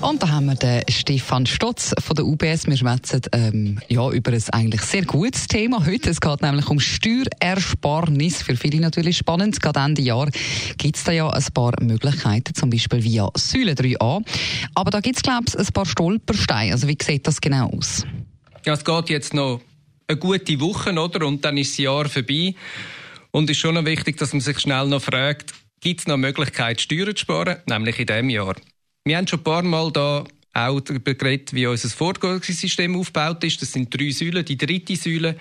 Und da haben wir den Stefan Stotz von der UBS. Wir schwätzen ähm, ja, über ein eigentlich sehr gutes Thema heute. Es geht nämlich um Steuerersparnis. Für viele natürlich spannend. Gerade Ende Jahr gibt es da ja ein paar Möglichkeiten, zum Beispiel via Säule 3a. Aber da gibt es, glaube ich, ein paar Stolpersteine. Also wie sieht das genau aus? Ja, es geht jetzt noch eine gute Woche, oder? Und dann ist das Jahr vorbei. Und es ist schon noch wichtig, dass man sich schnell noch fragt, gibt es noch Möglichkeit, Steuern zu sparen? Nämlich in diesem Jahr. Wir haben schon ein paar Mal da auch darüber geredet, wie unser Vorgangssystem aufgebaut ist. Das sind drei Säulen. Die dritte Säule,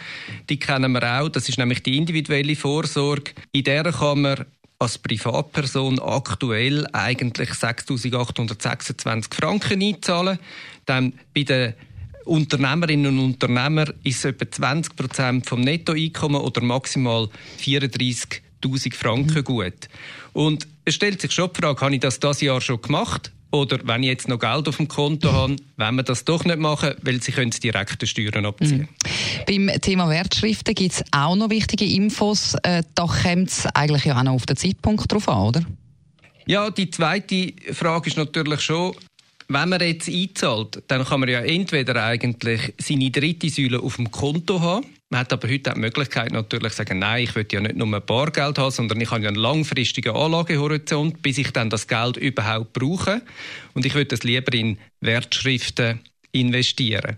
die kennen wir auch. Das ist nämlich die individuelle Vorsorge. In der kann man als Privatperson aktuell eigentlich 6.826 Franken einzahlen. Dann bei den Unternehmerinnen und Unternehmern ist es etwa 20 Prozent vom Nettoeinkommen oder maximal 34.000 Franken gut. Und es stellt sich schon die Frage, habe ich das das Jahr schon gemacht? Oder wenn ich jetzt noch Geld auf dem Konto habe, wenn wir das doch nicht machen, weil sie können direkte Steuern abziehen. Mhm. Beim Thema Wertschriften gibt es auch noch wichtige Infos. Äh, da kommt es eigentlich ja auch noch auf den Zeitpunkt drauf an, oder? Ja, die zweite Frage ist natürlich schon, wenn man jetzt einzahlt, dann kann man ja entweder eigentlich seine dritte Säule auf dem Konto haben. Man hat aber heute auch die Möglichkeit natürlich zu sagen, nein, ich will ja nicht nur ein Bargeld haben, sondern ich habe ja einen langfristigen Anlagehorizont, bis ich dann das Geld überhaupt brauche. Und ich würde das lieber in Wertschriften investieren.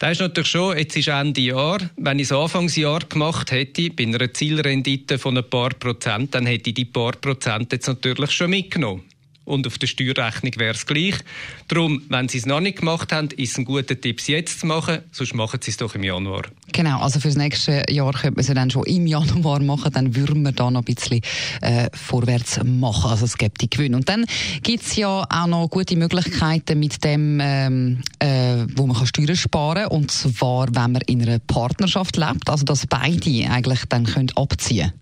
Das ist natürlich schon, jetzt ist Ende Jahr. Wenn ich es Anfangsjahr gemacht hätte, bei einer Zielrendite von ein paar Prozent, dann hätte ich die paar Prozent jetzt natürlich schon mitgenommen und auf der Steuerrechnung wäre es gleich. Darum, wenn Sie es noch nicht gemacht haben, ist es ein guter Tipp, es jetzt zu machen, sonst machen Sie es doch im Januar. Genau, also für das nächste Jahr könnte man es dann schon im Januar machen, dann würden wir da noch ein bisschen äh, vorwärts machen, also es gibt die Gewinn. Und dann gibt es ja auch noch gute Möglichkeiten mit dem, ähm, äh, wo man kann Steuern sparen kann, und zwar, wenn man in einer Partnerschaft lebt, also dass beide eigentlich dann können abziehen können.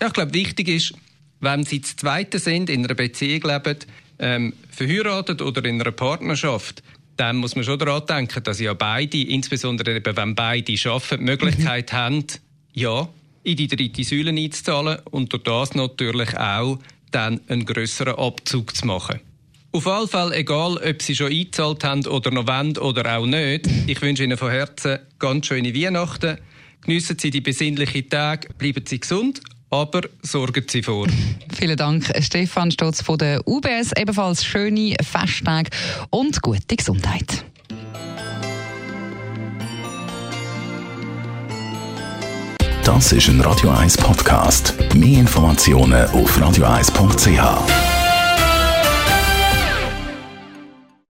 Ja, ich glaube, wichtig ist, wenn sie zu Zweite sind, in einer Beziehung leben, ähm, verheiratet oder in einer Partnerschaft, dann muss man schon daran denken, dass ja beide, insbesondere eben, wenn beide arbeiten, die Möglichkeit mhm. haben, ja, in die dritte Säule einzuzahlen und durch das natürlich auch dann einen grösseren Abzug zu machen. Auf alle Fälle, egal ob Sie schon eingezahlt haben oder noch wollen oder auch nicht, ich wünsche Ihnen von Herzen ganz schöne Weihnachten. Geniessen Sie die besinnlichen Tage, bleiben Sie gesund aber sorgen Sie vor. Vielen Dank, Stefan Stotz von der UBS. Ebenfalls schöne Festtage und gute Gesundheit. Das ist ein Radio 1 Podcast. Mehr Informationen auf radio1.ch.